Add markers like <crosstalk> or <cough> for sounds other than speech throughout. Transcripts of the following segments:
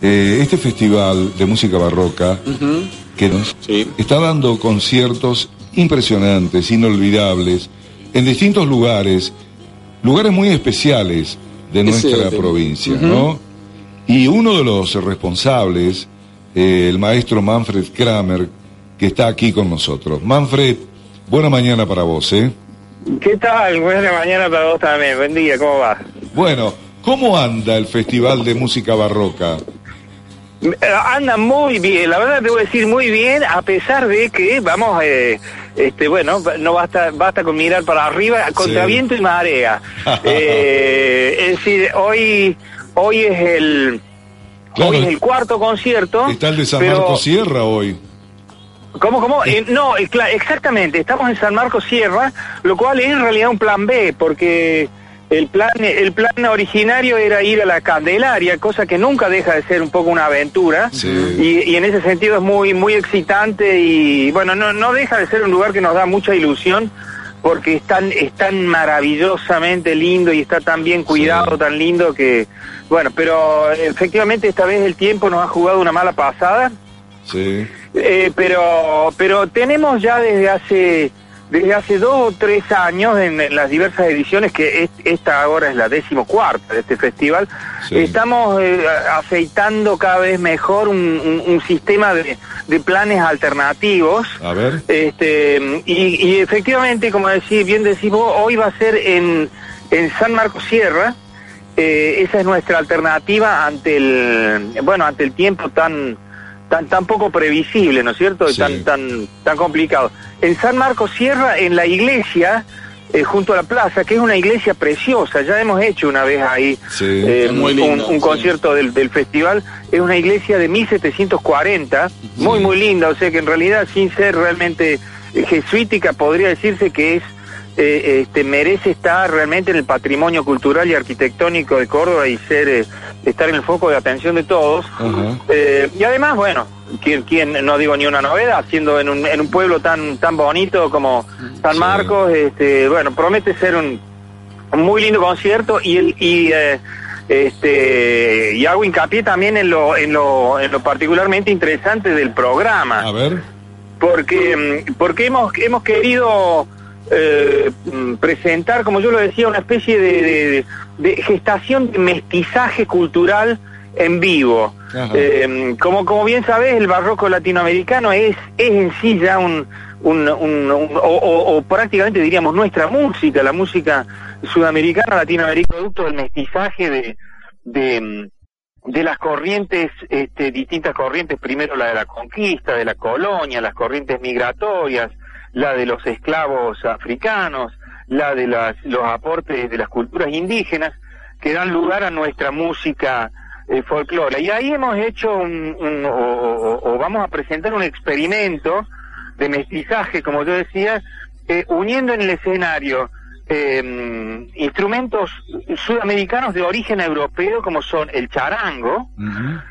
Eh, este festival de música barroca que nos está dando conciertos impresionantes, inolvidables, en distintos lugares, lugares muy especiales de nuestra provincia, ¿no? Y uno de los responsables, eh, el maestro Manfred Kramer, que está aquí con nosotros. Manfred, buena mañana para vos, ¿eh? ¿Qué tal? Buena mañana para vos también. Buen día, ¿cómo va? Bueno, ¿cómo anda el Festival de Música Barroca? Eh, Anda muy bien, la verdad te voy a decir muy bien, a pesar de que vamos, eh, este, bueno, no basta, basta con mirar para arriba, contra Sí. viento y marea. <laughs> Eh, es decir, hoy, hoy es el, Claro. hoy es el cuarto concierto. Está el de San pero- Marcos Sierra hoy. ¿Cómo, cómo? Eh, no, eh, cla- exactamente, estamos en San Marcos Sierra, lo cual es en realidad un plan B, porque el plan, el plan originario era ir a la Candelaria, cosa que nunca deja de ser un poco una aventura, Sí. y, y en ese sentido es muy, muy excitante y bueno, no, no deja de ser un lugar que nos da mucha ilusión, porque es tan, es tan maravillosamente lindo y está tan bien cuidado, Sí. tan lindo que, bueno, pero efectivamente esta vez el tiempo nos ha jugado una mala pasada. Sí. Eh, pero pero tenemos ya desde hace desde hace dos o tres años en, las diversas ediciones que es- esta ahora es la decimocuarta de este festival Sí. estamos eh, aceitando cada vez mejor un, un- un sistema de, de planes alternativos A ver. este y, y efectivamente como decís bien decís vos hoy va a ser en en San Marcos Sierra eh, esa es nuestra alternativa ante el bueno ante el tiempo tan tan tan poco previsible no es cierto Sí. tan tan tan complicado en San Marcos Sierra en la iglesia eh, junto a la plaza que es una iglesia preciosa ya hemos hecho una vez ahí Sí. eh, muy un, lindo, un sí. concierto del, del festival es una iglesia de 1740 muy muy linda o sea que en realidad sin ser realmente jesuítica podría decirse que es eh, este merece estar realmente en el patrimonio cultural y arquitectónico de Córdoba y ser eh, estar en el foco de atención de todos eh, y además, bueno, quien, quien no digo ni una novedad, siendo en un, en un pueblo tan tan bonito como San Sí. Marcos, este, bueno, promete ser un, un muy lindo concierto y el y eh, este y hago hincapié también en lo en lo en lo particularmente interesante del programa A ver. porque mm, porque hemos hemos querido eh, mm, presentar como yo lo decía una especie de, de- de gestación de mestizaje cultural en vivo. Eh, como como bien sabes el barroco latinoamericano es es en sí ya un, un- un- un- o, o- o prácticamente diríamos nuestra música la música sudamericana latinoamericana producto del mestizaje de de mm, de las corrientes, este, distintas corrientes, primero la de la conquista, de la colonia, las corrientes migratorias, la de los esclavos africanos, la de las, los aportes de las culturas indígenas, que dan lugar a nuestra música eh, folclore. Y ahí hemos hecho un, un- o, o- o vamos a presentar un experimento de mestizaje, como yo decía, eh, uniendo en el escenario eh, instrumentos sudamericanos de origen europeo como son el charango,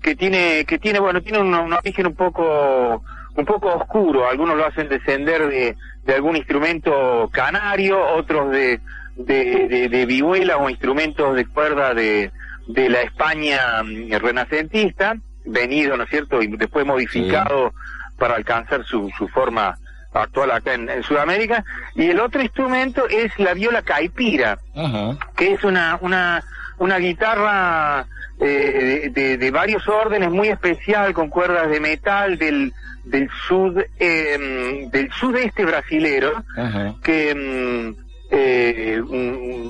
que tiene que tiene bueno tiene un, un origen un poco un poco oscuro. Algunos lo hacen descender de, de algún instrumento canario otros de de, de, de vihuelas o instrumentos de cuerda de, de la España mm, renacentista venido no es cierto y después modificado para alcanzar su, su forma actual acá en, en Sudamérica. Y el otro instrumento es la viola caipira Ajá. que es una una una guitarra eh, de, varios órdenes muy especial con cuerdas de metal del del sud eh, del sudeste brasilero que mm, eh,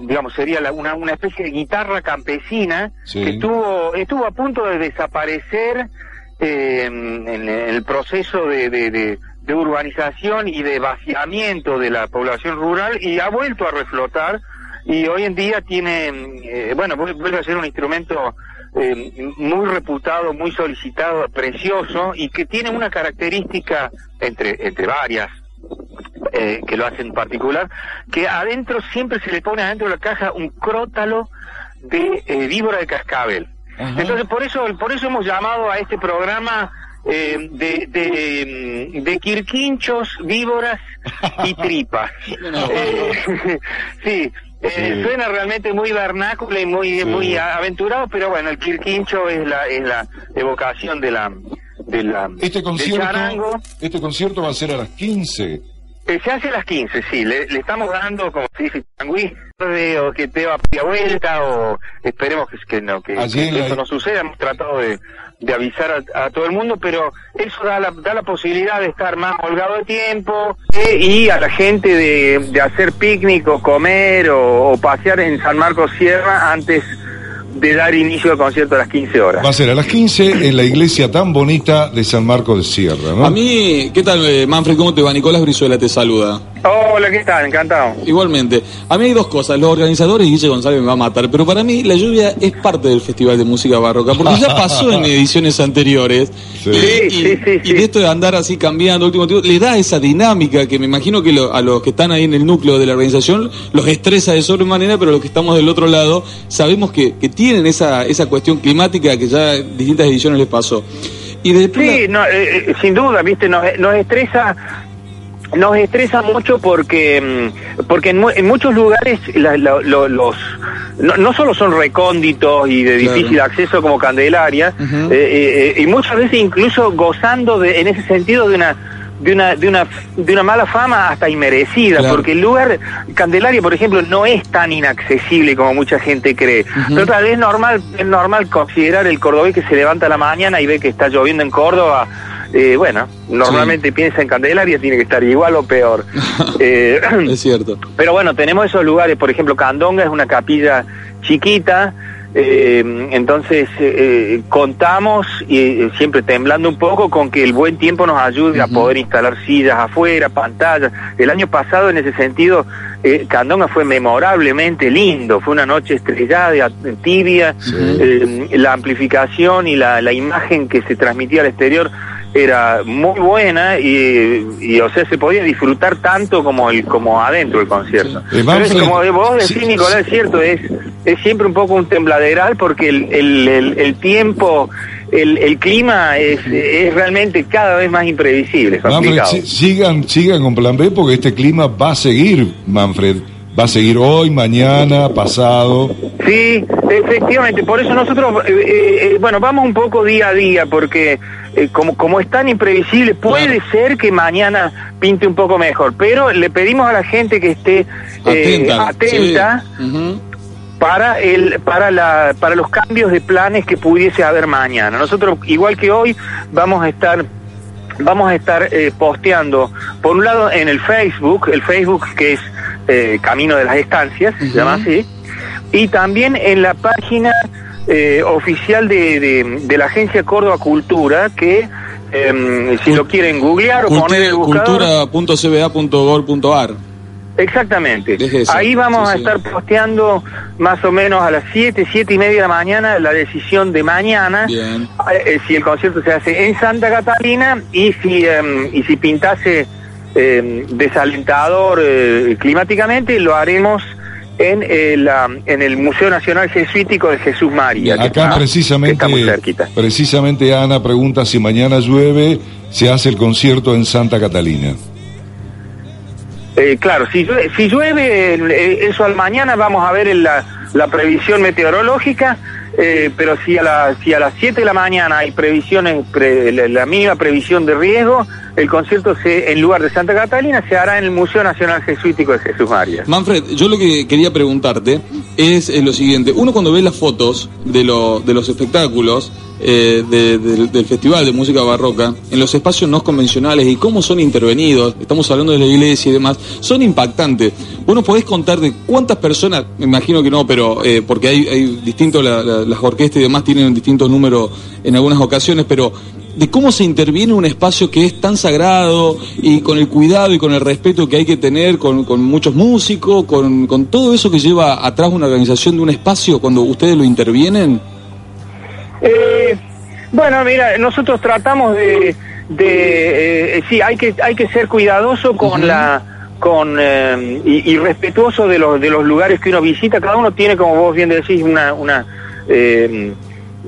digamos sería la- una, una especie de guitarra campesina Sí. que estuvo estuvo a punto de desaparecer eh, en, en el proceso de, de- de- de urbanización y de vaciamiento de la población rural y ha vuelto a reflotar y hoy en día tiene, eh, bueno, vuel- vuelve a ser un instrumento eh, muy reputado, muy solicitado, precioso y que tiene una característica entre entre varias eh, que lo hacen particular, que adentro siempre se le pone adentro de la caja un crótalo de eh, víbora de cascabel. Entonces por eso por eso hemos llamado a este programa eh, de, de, mm, de, quirquinchos, víboras y tripas. <laughs> <laughs> sí, eh, suena realmente muy vernáculo y muy muy aventurado, pero bueno, el quirquincho es la es la evocación de la de la este concierto este concierto va a ser a las 15 eh, se hace a las 15, sí. Le, estamos dando, como se dice, o que te va a vuelta, o esperemos que, que no, que, eso no suceda. Hemos tratado de, de avisar a, todo el mundo, pero eso da la, da la posibilidad de estar más holgado de tiempo eh, y a la gente de, de hacer picnic o comer o, o pasear en San Marcos Sierra antes de dar inicio al concierto a las 15 horas. Va a ser a las 15 en la iglesia tan bonita de San Marcos de Sierra, ¿no? A mí, ¿qué tal, eh, Manfred? ¿Cómo te va? Nicolás Brizuela te saluda. Hola, ¿qué tal? Encantado. Igualmente. A mí hay dos cosas. Los organizadores, Guille González me va a matar, pero para mí la lluvia es parte del Festival de Música Barroca, porque ya pasó en <laughs> ediciones anteriores. Sí, y, sí, sí, y, de esto de andar así cambiando, último tiempo, le da esa dinámica que me imagino que a los que están ahí en el núcleo de la organización los estresa de sobremanera, pero los que estamos del otro lado sabemos que, que tienen esa, esa cuestión climática que ya en distintas ediciones les pasó. Y sí, no, eh, eh, sin duda, viste, nos, nos estresa nos estresa mucho porque mm, porque en, muchos lugares los no, solo son recónditos y de difícil acceso como Candelaria eh, eh, y muchas veces incluso gozando de, en ese sentido de una de una de una de una mala fama hasta inmerecida porque el lugar Candelaria por ejemplo no es tan inaccesible como mucha gente cree. Pero tal vez es normal es normal considerar el cordobés que se levanta a la mañana y ve que está lloviendo en Córdoba eh, bueno, normalmente piensa en Candelaria, tiene que estar igual o peor. <laughs> Eh, es cierto. <clears throat> Pero bueno, tenemos esos lugares, por ejemplo, Candonga es una capilla chiquita, eh, entonces contamos, y siempre temblando un poco, con que el buen tiempo nos ayude a poder instalar sillas afuera, pantallas. El año pasado, en ese sentido, Candonga fue memorablemente lindo, fue una noche estrellada, tibia, la amplificación y la, la imagen que se transmitía al exterior era muy buena y, o sea se podía disfrutar tanto como el como adentro del concierto. Pero como vos decís Nicolás es cierto es es siempre un poco un tembladeral porque el, el, el, tiempo el, el clima es, es realmente cada vez más imprevisible Manfred, sigan sigan con plan B porque este clima va a seguir Manfred. Va a seguir hoy, mañana, pasado. Sí, efectivamente, por eso nosotros, eh, eh, eh, bueno, vamos un poco día a día, porque como, como es tan imprevisible, puede ser que mañana pinte un poco mejor, pero le pedimos a la gente que esté atenta, para el para la para los cambios de planes que pudiese haber mañana. Nosotros igual que hoy vamos a estar vamos a estar posteando por un lado en el Facebook, el Facebook que es eh, Camino de las Estancias, se llama así, y también en la página eh, oficial de, de, la Agencia Córdoba Cultura, que em, si lo quieren googlear o poner el buscador... Cultura.cba.gov.ar Exactamente. Ahí vamos a estar posteando más o menos a las 7, 7 y media de la mañana la decisión de mañana, eh, si el concierto se hace en Santa Catalina y si, em, y si pintase eh, desalentador eh, climáticamente, lo haremos en el, en el Museo Nacional Jesuítico de Jesús María. Acá precisamente, precisamente Ana pregunta si mañana llueve, se hace el concierto en Santa Catalina. Eh, claro, si llueve, si llueve eh, eso al mañana vamos a ver en la, la previsión meteorológica, pero si a, la, si a las 7 de la mañana hay previsiones, la mínima previsión de riesgo, el concierto se, en lugar de Santa Catalina se hará en el Museo Nacional Jesuítico de Jesús María. Manfred, yo lo que quería preguntarte es, lo siguiente. Uno cuando ve las fotos de, lo, de los espectáculos eh, del Festival de Música Barroca, en los espacios no convencionales y cómo son intervenidos, estamos hablando de la iglesia y demás, son impactantes. ¿Vos podés contar de cuántas personas, me imagino que no, pero eh, porque hay distintos, las orquestas y demás tienen distintos números en algunas ocasiones, pero de cómo se interviene un espacio que es tan sagrado y con el cuidado y con el respeto que hay que tener con, muchos músicos, con, todo eso que lleva atrás una organización de un espacio cuando ustedes lo intervienen? Eh, bueno, mira, nosotros tratamos de, de sí, hay que hay que ser cuidadoso con la con y, respetuoso de los de los lugares que uno visita. Cada uno tiene, como vos bien decís, una una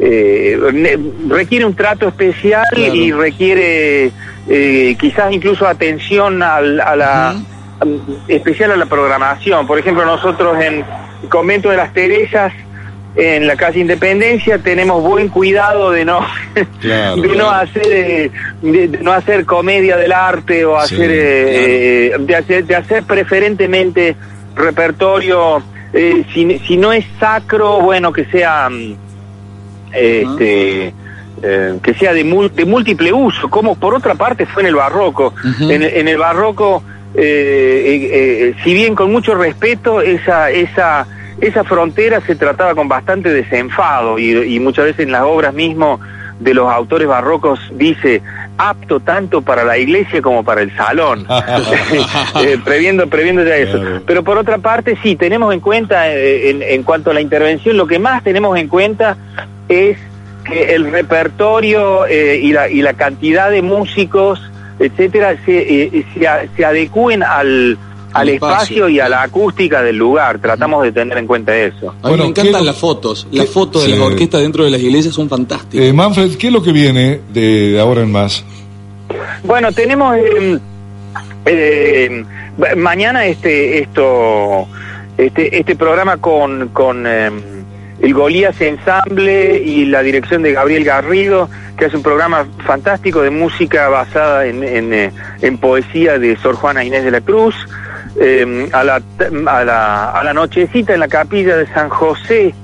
requiere un trato especial y requiere quizás incluso atención a la especial a la programación. Por ejemplo, nosotros en Convento de las Teresas, en la calle Independencia, tenemos buen cuidado de no, <laughs> de no hacer eh, de, no hacer comedia del arte o hacer, eh, de hacer de hacer preferentemente repertorio eh, si, si, no es sacro, bueno que sea este que sea de, de múltiple uso, como por otra parte fue en el barroco. en, en el barroco eh, eh, eh, si bien con mucho respeto, esa, esa, esa frontera se trataba con bastante desenfado y, muchas veces en las obras mismo de los autores barrocos dice apto tanto para la iglesia como para el salón, <laughs> <laughs> previendo, previendo ya eso. Pero por otra parte, sí, tenemos en cuenta, en, en cuanto a la intervención, lo que más tenemos en cuenta es que el repertorio y, la, y la cantidad de músicos etcétera, se, eh, se, adecúen al, al espacio. y a la acústica del lugar. Tratamos de tener en cuenta eso. A mí me encantan las fotos. Las fotos de las orquestas dentro de las iglesias son fantásticas. Eh, Manfred, ¿qué es lo que viene de, ahora en más? Bueno, tenemos em, eh, mañana este esto este este programa con con el Golías Ensamble y la dirección de Gabriel Garrido que es un programa fantástico de música basada en, en, eh, poesía de Sor Juana Inés de la Cruz. Eh, a, la, a, la, nochecita en la capilla de San José,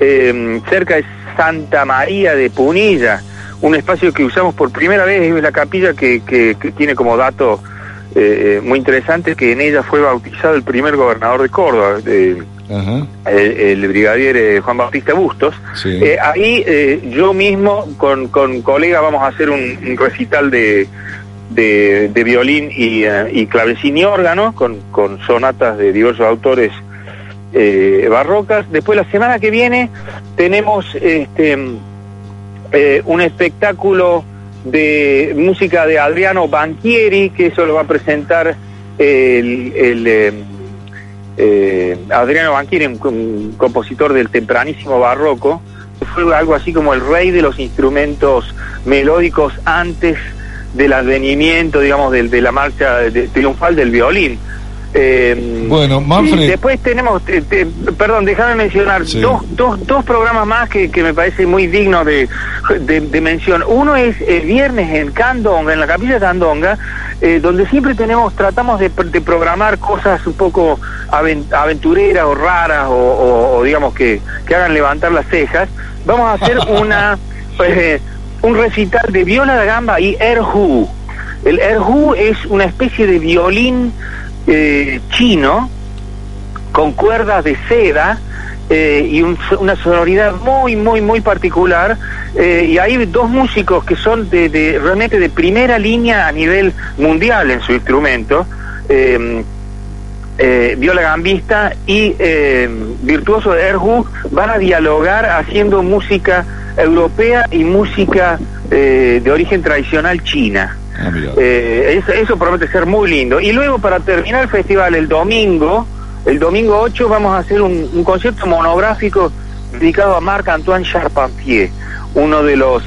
eh, cerca de Santa María de Punilla, un espacio que usamos por primera vez, es la capilla que, que, que tiene como dato muy interesante que en ella fue bautizado el primer gobernador de Córdoba. El, brigadier eh, Juan Bautista Bustos. Eh, ahí eh, yo mismo con, con colegas vamos a hacer un, recital de, de, violín y, y, clavecín y órgano con, con sonatas de diversos autores barrocas. Después la semana que viene tenemos este un espectáculo de música de Adriano Banchieri, que eso lo va a presentar el, el eh, Adriano Banquieri, un, compositor del tempranísimo barroco, fue algo así como el rey de los instrumentos melódicos antes del advenimiento, digamos, de, de la marcha triunfal del violín. Eh, bueno, Manfred. después tenemos, perdón, déjame mencionar dos, dos, dos programas más que, que me parece muy digno de, de, mención. Uno es el viernes en Candonga, en la capilla de Candonga, eh, donde siempre tenemos, tratamos de, programar cosas un poco aventureras o raras o, digamos que, que, hagan levantar las cejas. Vamos a hacer <laughs> una eh, un recital de viola de gamba y erhu. El erhu es una especie de violín eh, chino con cuerdas de seda eh, y una sonoridad muy, muy, muy particular. Eh, y hay dos músicos que son de, realmente de primera línea a nivel mundial en su instrumento. Viola Gambista y Virtuoso de Erhu van a dialogar haciendo música europea y música de origen tradicional china. Ah, eh, eso, promete ser muy lindo. Y luego para terminar el festival el domingo, el domingo 8 vamos a hacer un, concierto monográfico dedicado a Marc-Antoine Charpentier, uno de los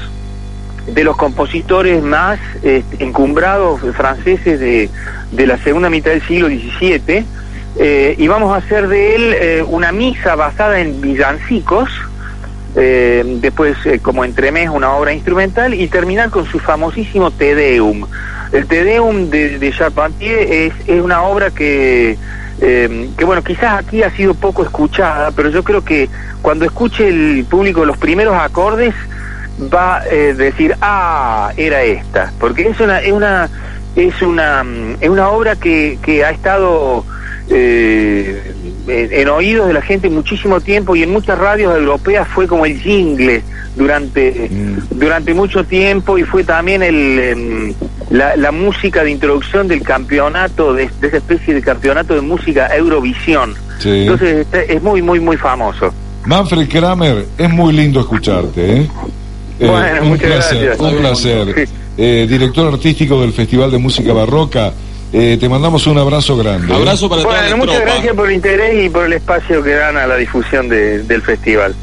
de los compositores más este, encumbrados franceses de, de, la segunda mitad del siglo XVII, eh, y vamos a hacer de él eh, una misa basada en villancicos, eh, después como entremés una obra instrumental y terminar con su famosísimo Te Deum. El Te Deum de, Charpentier es, es, una obra que, eh, que, bueno, quizás aquí ha sido poco escuchada, pero yo creo que cuando escuche el público los primeros acordes va a decir, ah, era esta, porque es una, es una, es una, es una obra que, que ha estado eh, en, oídos de la gente muchísimo tiempo y en muchas radios europeas fue como el jingle durante, mm. durante mucho tiempo y fue también el, la, la música de introducción del campeonato, de, esa especie de campeonato de música Eurovisión. Sí. Entonces este, es muy, muy, muy famoso. Manfred Kramer, es muy lindo escucharte. ¿eh? eh bueno, un muchas placer, gracias. Un placer. Eh, director artístico del Festival de Música Barroca. Eh, te mandamos un abrazo grande. ¿eh? Abrazo para bueno, muchas gracias por el interés y por el espacio que dan a la difusión del festival.